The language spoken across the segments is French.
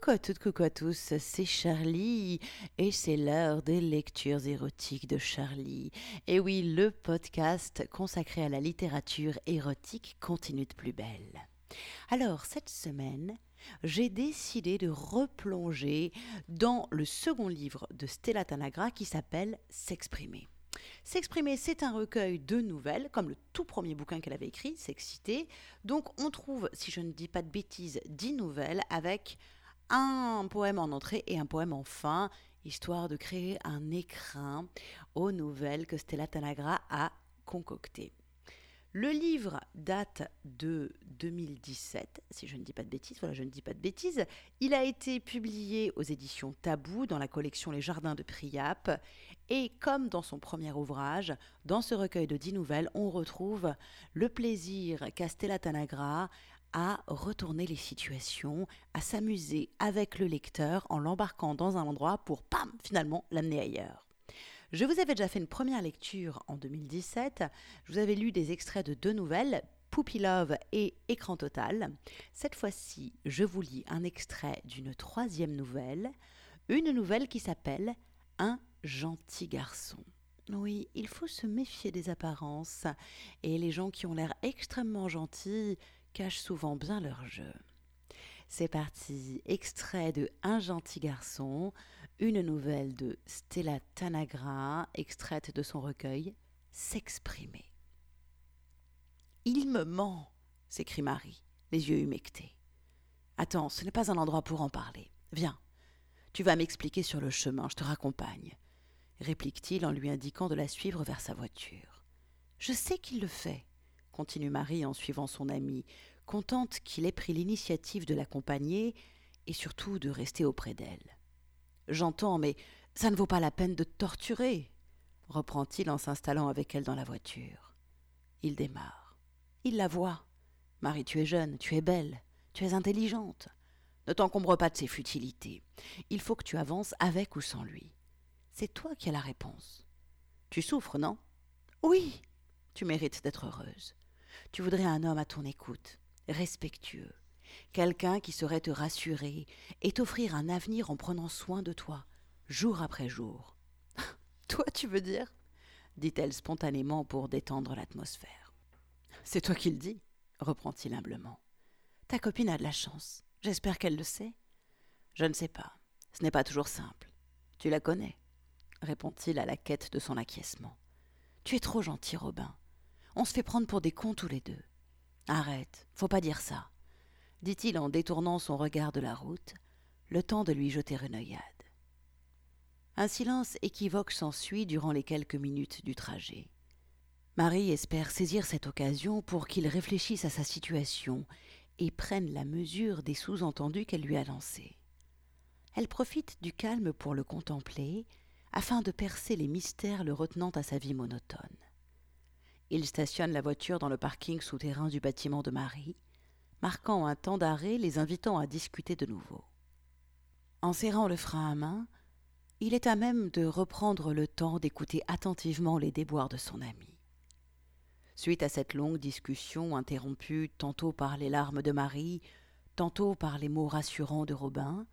Coucou à toutes, coucou à tous, c'est Charlie et c'est l'heure des lectures érotiques de Charlie. Et oui, le podcast consacré à la littérature érotique continue de plus belle. Alors, cette semaine, j'ai décidé de replonger dans le second livre de Stella Tanagra qui s'appelle S'exprimer. S'exprimer, c'est un recueil de nouvelles, comme le tout premier bouquin qu'elle avait écrit, S'exciter. Donc on trouve, si je ne dis pas de bêtises, dix nouvelles avec un poème en entrée et un poème en fin, histoire de créer un écrin aux nouvelles que Stella Tanagra a concoctées. Le livre date de 2017, si je ne dis pas de bêtises. Voilà, je ne dis pas de bêtises. Il a été publié aux éditions Tabou dans la collection Les Jardins de Priap. Et comme dans son premier ouvrage, dans ce recueil de dix nouvelles, on retrouve le plaisir qu'a Stella Tanagra à retourner les situations, à s'amuser avec le lecteur en l'embarquant dans un endroit pour, pam, finalement l'amener ailleurs. Je vous avais déjà fait une première lecture en 2017. Je vous avais lu des extraits de deux nouvelles, Poopy Love et Écran Total. Cette fois-ci, je vous lis un extrait d'une troisième nouvelle, une nouvelle qui s'appelle Un gentil garçon. Oui, il faut se méfier des apparences, et les gens qui ont l'air extrêmement gentils cachent souvent bien leur jeu. C'est parti, extrait de Un gentil garçon, une nouvelle de Stella Tanagra, extraite de son recueil S'exprimer. Il me ment, s'écrie Marie, les yeux humectés. Attends, ce n'est pas un endroit pour en parler. Viens, tu vas m'expliquer sur le chemin, je te raccompagne, réplique-t-il en lui indiquant de la suivre vers sa voiture. Je sais qu'il le fait, continue Marie en suivant son ami, contente qu'il ait pris l'initiative de l'accompagner et surtout de rester auprès d'elle. J'entends, mais ça ne vaut pas la peine de te torturer, reprend-il en s'installant avec elle dans la voiture. Il démarre. Il la voit. Marie, tu es jeune, tu es belle, tu es intelligente. Ne t'encombre pas de ces futilités. Il faut que tu avances avec ou sans lui. C'est toi qui as la réponse. Tu souffres, non? Oui. Tu mérites d'être heureuse. Tu voudrais un homme à ton écoute, respectueux, quelqu'un qui saurait te rassurer et t'offrir un avenir en prenant soin de toi, jour après jour. toi, tu veux dire? dit-elle spontanément pour détendre l'atmosphère. C'est toi qui le dis, reprend-il humblement. Ta copine a de la chance. J'espère qu'elle le sait. Je ne sais pas. Ce n'est pas toujours simple. Tu la connais, répond-il à la quête de son acquiescement. Tu es trop gentil, Robin. On se fait prendre pour des cons tous les deux. Arrête, faut pas dire ça, dit-il en détournant son regard de la route, le temps de lui jeter une œillade. Un silence équivoque s'ensuit durant les quelques minutes du trajet. Marie espère saisir cette occasion pour qu'il réfléchisse à sa situation et prenne la mesure des sous-entendus qu'elle lui a lancés. Elle profite du calme pour le contempler, afin de percer les mystères le retenant à sa vie monotone. Il stationne la voiture dans le parking souterrain du bâtiment de Marie, marquant un temps d'arrêt les invitant à discuter de nouveau. En serrant le frein à main, il est à même de reprendre le temps d'écouter attentivement les déboires de son ami. Suite à cette longue discussion interrompue tantôt par les larmes de Marie, tantôt par les mots rassurants de Robin,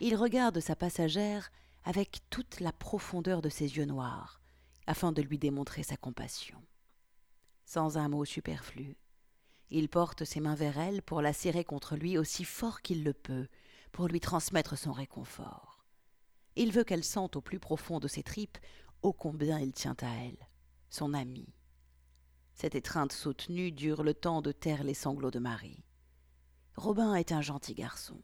il regarde sa passagère avec toute la profondeur de ses yeux noirs, afin de lui démontrer sa compassion sans un mot superflu. Il porte ses mains vers elle pour la serrer contre lui aussi fort qu'il le peut, pour lui transmettre son réconfort. Il veut qu'elle sente au plus profond de ses tripes ô combien il tient à elle, son amie. Cette étreinte soutenue dure le temps de taire les sanglots de Marie. Robin est un gentil garçon.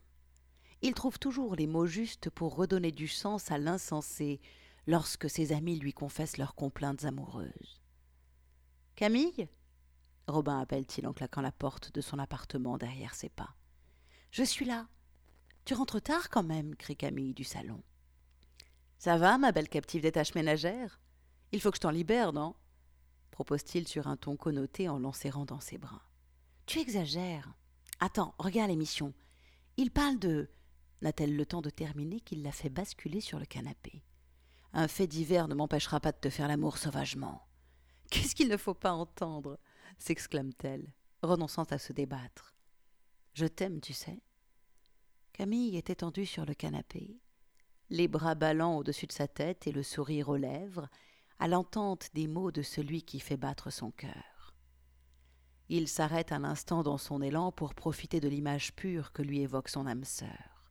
Il trouve toujours les mots justes pour redonner du sens à l'insensé lorsque ses amis lui confessent leurs complaintes amoureuses. Camille? Robin appelle-t-il en claquant la porte de son appartement derrière ses pas. Je suis là. Tu rentres tard quand même, crie Camille du salon. Ça va, ma belle captive des tâches ménagères? Il faut que je t'en libère, non? propose-t-il sur un ton connoté en l'enserrant dans ses bras. Tu exagères. Attends, regarde l'émission. Il parle de. N'a-t-elle le temps de terminer qu'il l'a fait basculer sur le canapé Un fait divers ne m'empêchera pas de te faire l'amour sauvagement. Qu'est-ce qu'il ne faut pas entendre? s'exclame-t-elle, renonçant à se débattre. Je t'aime, tu sais. Camille est étendue sur le canapé, les bras ballants au-dessus de sa tête et le sourire aux lèvres, à l'entente des mots de celui qui fait battre son cœur. Il s'arrête un instant dans son élan pour profiter de l'image pure que lui évoque son âme sœur.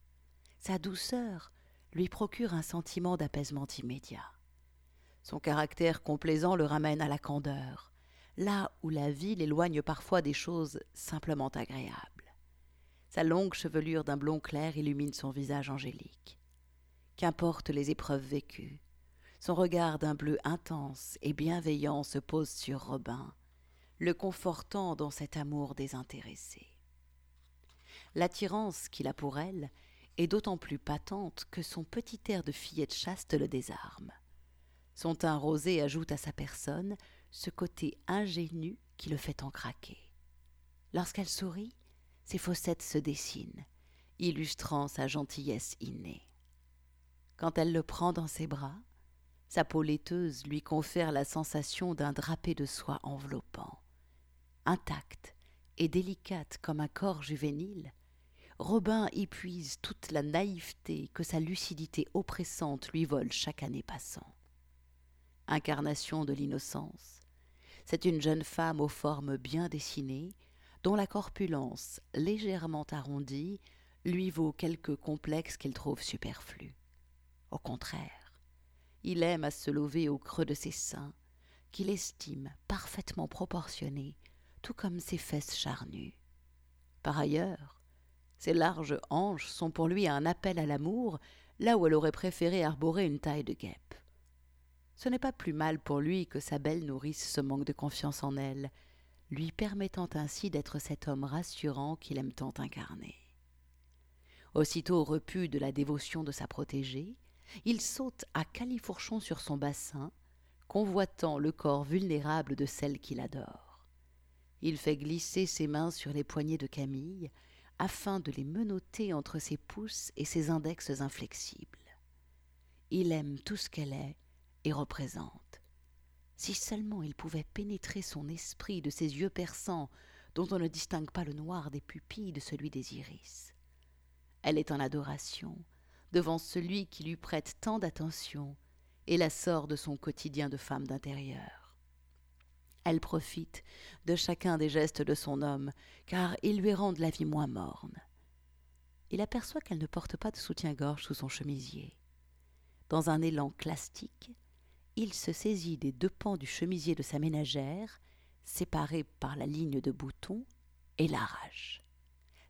Sa douceur lui procure un sentiment d'apaisement immédiat. Son caractère complaisant le ramène à la candeur, là où la vie l'éloigne parfois des choses simplement agréables. Sa longue chevelure d'un blond clair illumine son visage angélique. Qu'importe les épreuves vécues, son regard d'un bleu intense et bienveillant se pose sur Robin, le confortant dans cet amour désintéressé. L'attirance qu'il a pour elle est d'autant plus patente que son petit air de fillette chaste le désarme. Son teint rosé ajoute à sa personne ce côté ingénu qui le fait en craquer. Lorsqu'elle sourit, ses fossettes se dessinent, illustrant sa gentillesse innée. Quand elle le prend dans ses bras, sa peau laiteuse lui confère la sensation d'un drapé de soie enveloppant. Intacte et délicate comme un corps juvénile, Robin y puise toute la naïveté que sa lucidité oppressante lui vole chaque année passant. Incarnation de l'innocence, c'est une jeune femme aux formes bien dessinées, dont la corpulence légèrement arrondie lui vaut quelques complexes qu'il trouve superflus. Au contraire, il aime à se lever au creux de ses seins, qu'il estime parfaitement proportionnés, tout comme ses fesses charnues. Par ailleurs, ses larges hanches sont pour lui un appel à l'amour, là où elle aurait préféré arborer une taille de guêpe. Ce n'est pas plus mal pour lui que sa belle nourrice ce manque de confiance en elle, lui permettant ainsi d'être cet homme rassurant qu'il aime tant incarner. Aussitôt repu de la dévotion de sa protégée, il saute à califourchon sur son bassin, convoitant le corps vulnérable de celle qu'il adore. Il fait glisser ses mains sur les poignets de Camille, afin de les menotter entre ses pouces et ses index inflexibles. Il aime tout ce qu'elle est et représente. Si seulement il pouvait pénétrer son esprit de ses yeux perçants, dont on ne distingue pas le noir des pupilles de celui des iris. Elle est en adoration, devant celui qui lui prête tant d'attention et la sort de son quotidien de femme d'intérieur. Elle profite de chacun des gestes de son homme, car ils lui rendent la vie moins morne. Il aperçoit qu'elle ne porte pas de soutien-gorge sous son chemisier. Dans un élan classique, il se saisit des deux pans du chemisier de sa ménagère, séparés par la ligne de boutons, et l'arrache.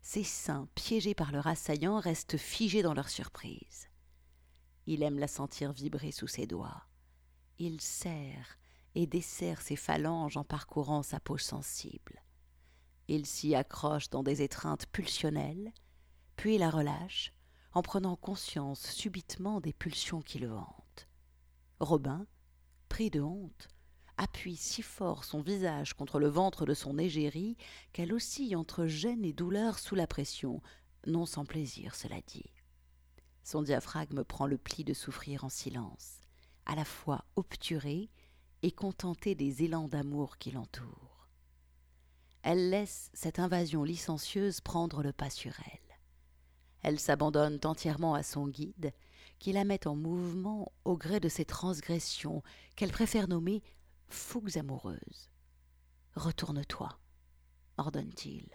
Ses seins, piégés par leur assaillant, restent figés dans leur surprise. Il aime la sentir vibrer sous ses doigts. Il serre et desserre ses phalanges en parcourant sa peau sensible. Il s'y accroche dans des étreintes pulsionnelles, puis la relâche en prenant conscience subitement des pulsions qui le hantent. Robin, pris de honte, appuie si fort son visage contre le ventre de son égérie qu'elle oscille entre gêne et douleur sous la pression, non sans plaisir, cela dit. Son diaphragme prend le pli de souffrir en silence, à la fois obturé et contenté des élans d'amour qui l'entourent. Elle laisse cette invasion licencieuse prendre le pas sur elle. Elle s'abandonne entièrement à son guide, qui la met en mouvement au gré de ses transgressions qu'elle préfère nommer fougues amoureuses. Retourne-toi, ordonne-t-il.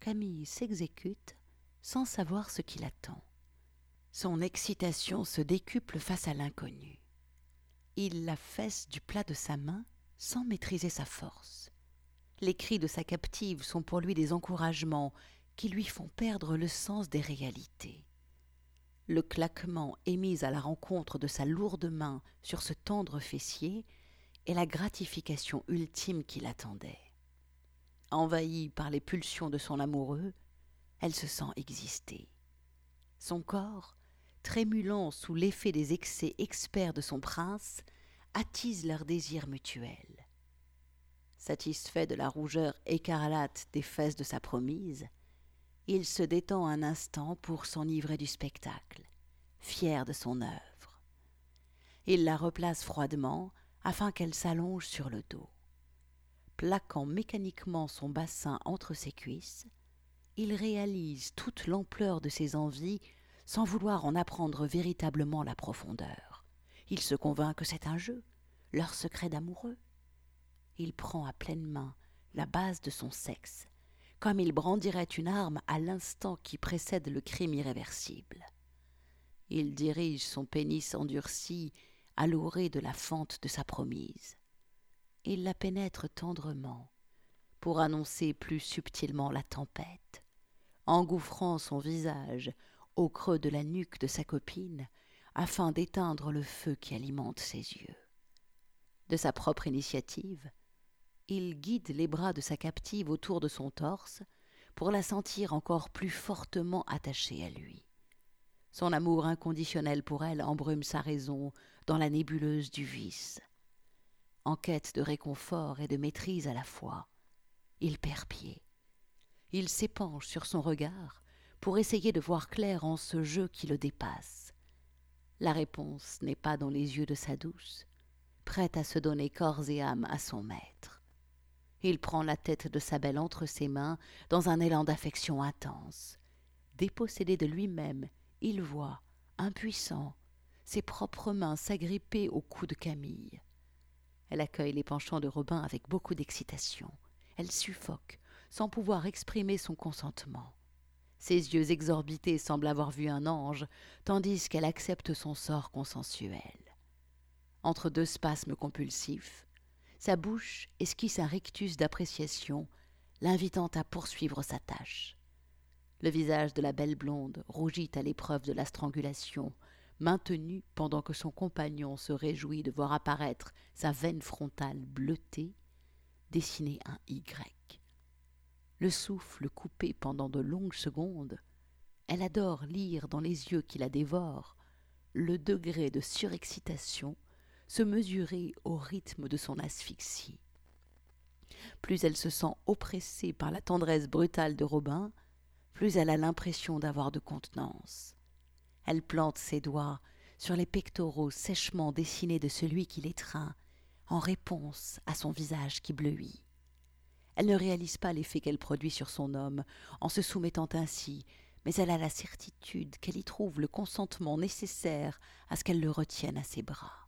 Camille s'exécute sans savoir ce qui l'attend. Son excitation se décuple face à l'inconnu. Il la fesse du plat de sa main sans maîtriser sa force. Les cris de sa captive sont pour lui des encouragements qui lui font perdre le sens des réalités. Le claquement émis à la rencontre de sa lourde main sur ce tendre fessier est la gratification ultime qui l'attendait. Envahie par les pulsions de son amoureux, elle se sent exister. Son corps, trémulant sous l'effet des excès experts de son prince, attise leur désir mutuel. Satisfait de la rougeur écarlate des fesses de sa promise, il se détend un instant pour s'enivrer du spectacle, fier de son œuvre. Il la replace froidement afin qu'elle s'allonge sur le dos. Plaquant mécaniquement son bassin entre ses cuisses, il réalise toute l'ampleur de ses envies sans vouloir en apprendre véritablement la profondeur. Il se convainc que c'est un jeu, leur secret d'amoureux. Il prend à pleine main la base de son sexe, comme il brandirait une arme à l'instant qui précède le crime irréversible. Il dirige son pénis endurci à l'orée de la fente de sa promise. Il la pénètre tendrement pour annoncer plus subtilement la tempête, engouffrant son visage au creux de la nuque de sa copine afin d'éteindre le feu qui alimente ses yeux. De sa propre initiative, il guide les bras de sa captive autour de son torse pour la sentir encore plus fortement attachée à lui. Son amour inconditionnel pour elle embrume sa raison dans la nébuleuse du vice. En quête de réconfort et de maîtrise à la fois, il perd pied. Il s'épanche sur son regard pour essayer de voir clair en ce jeu qui le dépasse. La réponse n'est pas dans les yeux de sa douce, prête à se donner corps et âme à son maître. Il prend la tête de sa belle entre ses mains dans un élan d'affection intense. Dépossédé de lui-même, il voit, impuissant, ses propres mains s'agripper au cou de Camille. Elle accueille les penchants de Robin avec beaucoup d'excitation. Elle suffoque, sans pouvoir exprimer son consentement. Ses yeux exorbités semblent avoir vu un ange, tandis qu'elle accepte son sort consensuel. Entre deux spasmes compulsifs, sa bouche esquisse un rictus d'appréciation, l'invitant à poursuivre sa tâche. Le visage de la belle blonde rougit à l'épreuve de la strangulation, maintenue pendant que son compagnon se réjouit de voir apparaître sa veine frontale bleutée, dessiner un Y. Le souffle coupé pendant de longues secondes, elle adore lire dans les yeux qui la dévorent le degré de surexcitation se mesurer au rythme de son asphyxie. Plus elle se sent oppressée par la tendresse brutale de Robin, plus elle a l'impression d'avoir de contenance. Elle plante ses doigts sur les pectoraux sèchement dessinés de celui qui l'étreint, en réponse à son visage qui bleuit. Elle ne réalise pas l'effet qu'elle produit sur son homme en se soumettant ainsi, mais elle a la certitude qu'elle y trouve le consentement nécessaire à ce qu'elle le retienne à ses bras.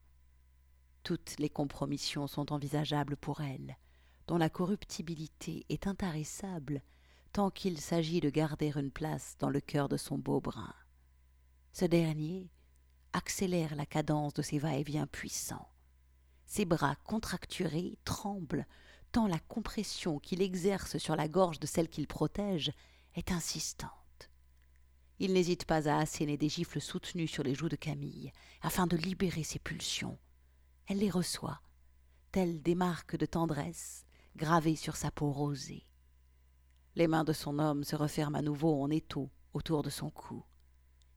Toutes les compromissions sont envisageables pour elle, dont la corruptibilité est intarissable tant qu'il s'agit de garder une place dans le cœur de son beau brin. Ce dernier accélère la cadence de ses va-et-vient puissants. Ses bras contracturés tremblent tant la compression qu'il exerce sur la gorge de celle qu'il protège est insistante. Il n'hésite pas à asséner des gifles soutenues sur les joues de Camille, afin de libérer ses pulsions elle les reçoit, telles des marques de tendresse gravées sur sa peau rosée. Les mains de son homme se referment à nouveau en étau autour de son cou.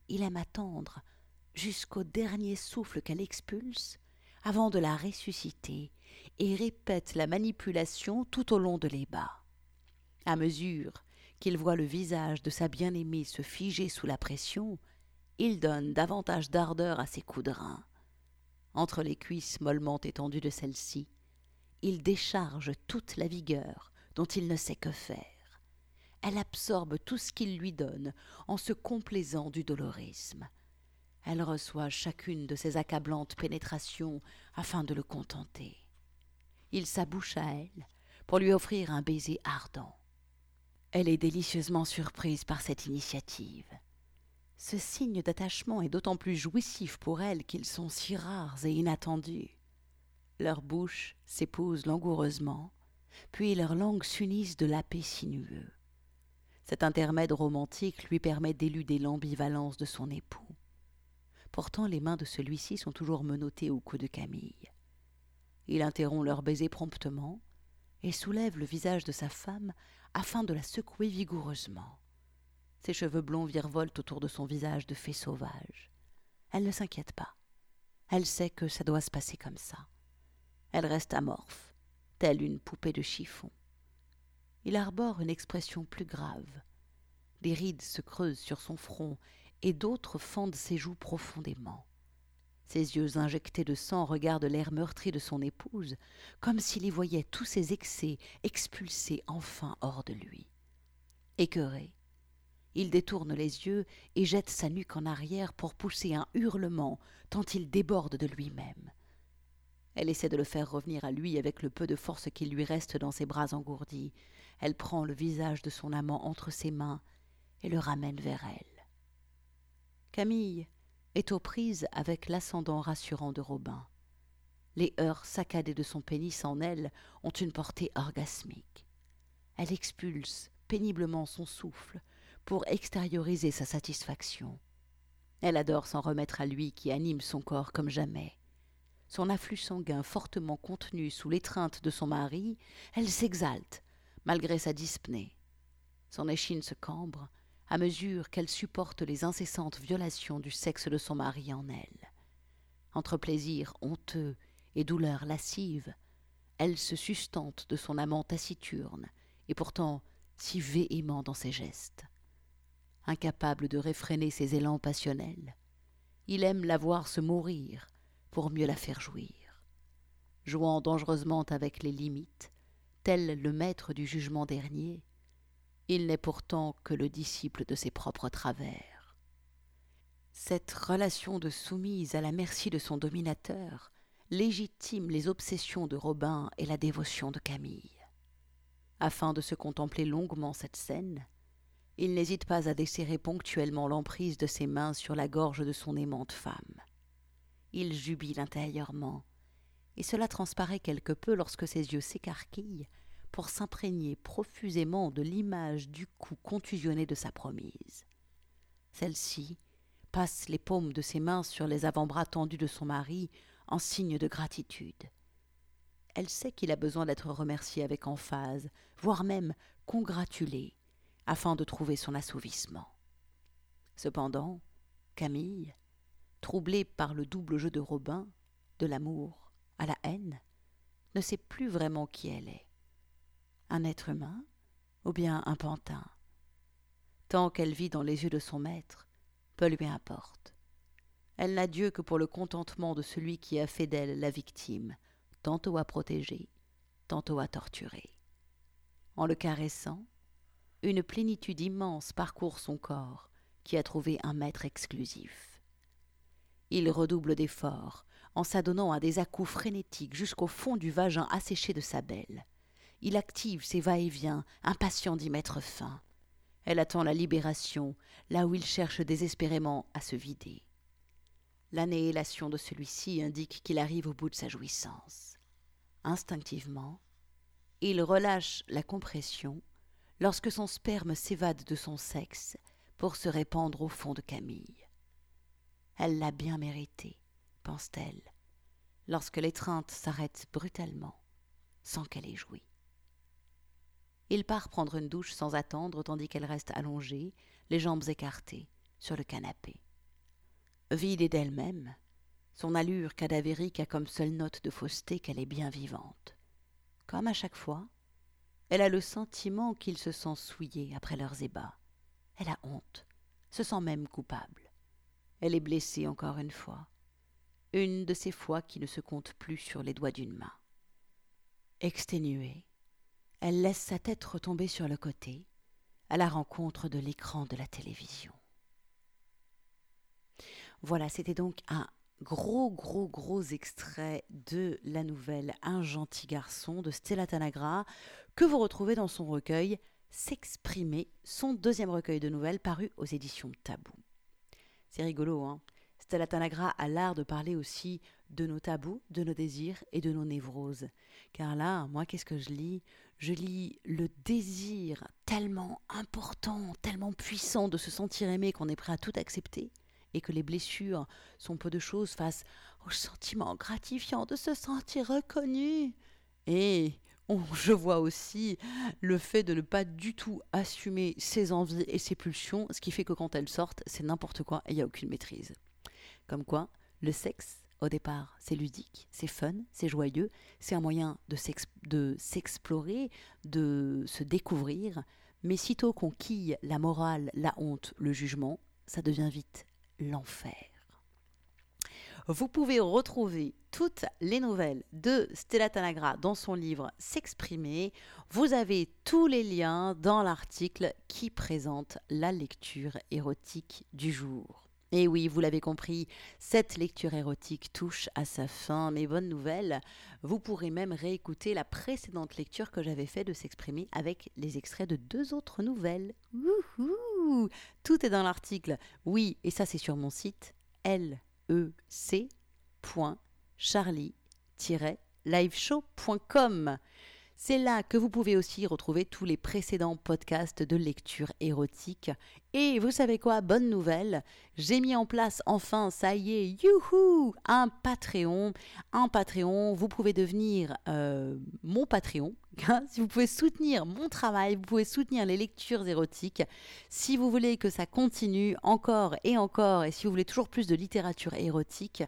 Il aime attendre jusqu'au dernier souffle qu'elle expulse avant de la ressusciter et répète la manipulation tout au long de l'ébat. À mesure qu'il voit le visage de sa bien-aimée se figer sous la pression, il donne davantage d'ardeur à ses coups entre les cuisses mollement étendues de celle-ci, il décharge toute la vigueur dont il ne sait que faire. Elle absorbe tout ce qu'il lui donne en se complaisant du dolorisme. Elle reçoit chacune de ses accablantes pénétrations afin de le contenter. Il s'abouche à elle pour lui offrir un baiser ardent. Elle est délicieusement surprise par cette initiative. Ce signe d'attachement est d'autant plus jouissif pour elle qu'ils sont si rares et inattendus. Leurs bouches s'épousent langoureusement, puis leurs langues s'unissent de lapés sinueux. Cet intermède romantique lui permet d'éluder l'ambivalence de son époux. Pourtant, les mains de celui-ci sont toujours menottées au cou de Camille. Il interrompt leur baiser promptement et soulève le visage de sa femme afin de la secouer vigoureusement. Ses cheveux blonds virevoltent autour de son visage de fée sauvage. Elle ne s'inquiète pas. Elle sait que ça doit se passer comme ça. Elle reste amorphe, telle une poupée de chiffon. Il arbore une expression plus grave. Des rides se creusent sur son front et d'autres fendent ses joues profondément. Ses yeux injectés de sang regardent l'air meurtri de son épouse, comme s'il y voyait tous ses excès expulsés enfin hors de lui. Écœuré, Il détourne les yeux et jette sa nuque en arrière pour pousser un hurlement, tant il déborde de lui-même. Elle essaie de le faire revenir à lui avec le peu de force qu'il lui reste dans ses bras engourdis. Elle prend le visage de son amant entre ses mains et le ramène vers elle. Camille est aux prises avec l'ascendant rassurant de Robin. Les heures saccadées de son pénis en elle ont une portée orgasmique. Elle expulse péniblement son souffle pour extérioriser sa satisfaction. Elle adore s'en remettre à lui qui anime son corps comme jamais. Son afflux sanguin fortement contenu sous l'étreinte de son mari, elle s'exalte, malgré sa dyspnée. Son échine se cambre à mesure qu'elle supporte les incessantes violations du sexe de son mari en elle. Entre plaisir honteux et douleur lascive, elle se sustente de son amant taciturne, et pourtant si véhément dans ses gestes. Incapable de réfréner ses élans passionnels, il aime la voir se mourir pour mieux la faire jouir. Jouant dangereusement avec les limites, tel le maître du jugement dernier, il n'est pourtant que le disciple de ses propres travers. Cette relation de soumise à la merci de son dominateur légitime les obsessions de Robin et la dévotion de Camille. Afin de se contempler longuement cette scène, il n'hésite pas à desserrer ponctuellement l'emprise de ses mains sur la gorge de son aimante femme. Il jubile intérieurement, et cela transparaît quelque peu lorsque ses yeux s'écarquillent pour s'imprégner profusément de l'image du cou contusionné de sa promise. Celle-ci passe les paumes de ses mains sur les avant-bras tendus de son mari en signe de gratitude. Elle sait qu'il a besoin d'être remercié avec emphase, voire même congratulé, afin de trouver son assouvissement. Cependant, Camille, troublée par le double jeu de Robin, de l'amour à la haine, ne sait plus vraiment qui elle est. Un être humain ou bien un pantin Tant qu'elle vit dans les yeux de son maître, peu lui importe. Elle n'a Dieu que pour le contentement de celui qui a fait d'elle la victime, tantôt à protéger, tantôt à torturer. En le caressant, une plénitude immense parcourt son corps, qui a trouvé un maître exclusif. Il redouble d'efforts, en s'adonnant à des à-coups frénétiques jusqu'au fond du vagin asséché de sa belle. Il active ses va-et-vient, impatient d'y mettre fin. Elle attend la libération, là où il cherche désespérément à se vider. L'annihilation de celui-ci indique qu'il arrive au bout de sa jouissance. Instinctivement, il relâche la compression lorsque son sperme s'évade de son sexe pour se répandre au fond de Camille. Elle l'a bien mérité, pense-t-elle, lorsque l'étreinte s'arrête brutalement, sans qu'elle ait joui. Il part prendre une douche sans attendre tandis qu'elle reste allongée, les jambes écartées, sur le canapé. Vide d'elle-même, son allure cadavérique a comme seule note de fausseté qu'elle est bien vivante. Comme à chaque fois, elle a le sentiment qu'il se sent souillé après leurs ébats. Elle a honte, se sent même coupable. Elle est blessée encore une fois, une de ces fois qui ne se comptent plus sur les doigts d'une main. Exténuée, elle laisse sa tête retomber sur le côté, à la rencontre de l'écran de la télévision. Voilà, c'était donc un gros, gros, gros extrait de la nouvelle Un gentil garçon de Stella Tanagra que vous retrouvez dans son recueil S'exprimer, son deuxième recueil de nouvelles paru aux éditions Tabou. C'est rigolo, hein Stella Tanagra a l'art de parler aussi de nos tabous, de nos désirs et de nos névroses. Car là, moi, qu'est-ce que je lis? Je lis le désir tellement important, tellement puissant de se sentir aimé qu'on est prêt à tout accepter et que les blessures sont peu de choses face au sentiment gratifiant de se sentir reconnu. Et je vois aussi le fait de ne pas du tout assumer ses envies et ses pulsions, ce qui fait que quand elles sortent, c'est n'importe quoi et il n'y a aucune maîtrise. Comme quoi, le sexe, au départ, c'est ludique, c'est fun, c'est joyeux, c'est un moyen de s'explorer, de se découvrir, mais sitôt qu'on quille la morale, la honte, le jugement, ça devient vite l'enfer. Vous pouvez retrouver toutes les nouvelles de Stella Tanagra dans son livre S'exprimer. Vous avez tous les liens dans l'article qui présente la lecture érotique du jour. Et oui, vous l'avez compris, cette lecture érotique touche à sa fin, mais bonne nouvelle, vous pourrez même réécouter la précédente lecture que j'avais fait de s'exprimer avec les extraits de deux autres nouvelles. Wouhou Tout est dans l'article. Oui, et ça c'est sur mon site lec.charlie-liveshow.com. C'est là que vous pouvez aussi retrouver tous les précédents podcasts de lecture érotique. Et vous savez quoi, bonne nouvelle, j'ai mis en place enfin, ça y est, youhou, un Patreon. Un Patreon, vous pouvez devenir euh, mon Patreon. si vous pouvez soutenir mon travail, vous pouvez soutenir les lectures érotiques. Si vous voulez que ça continue encore et encore, et si vous voulez toujours plus de littérature érotique,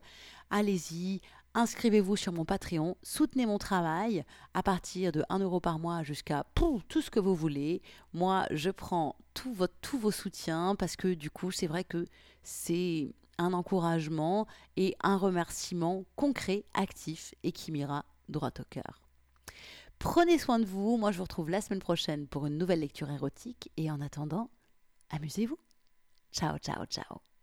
allez-y, inscrivez-vous sur mon Patreon, soutenez mon travail à partir de 1 euro par mois jusqu'à tout ce que vous voulez. Moi, je prends tout tous vos soutiens parce que du coup, c'est vrai que c'est un encouragement et un remerciement concret, actif et qui m'ira droit au cœur. Prenez soin de vous, moi je vous retrouve la semaine prochaine pour une nouvelle lecture érotique et en attendant, amusez-vous. Ciao, ciao, ciao.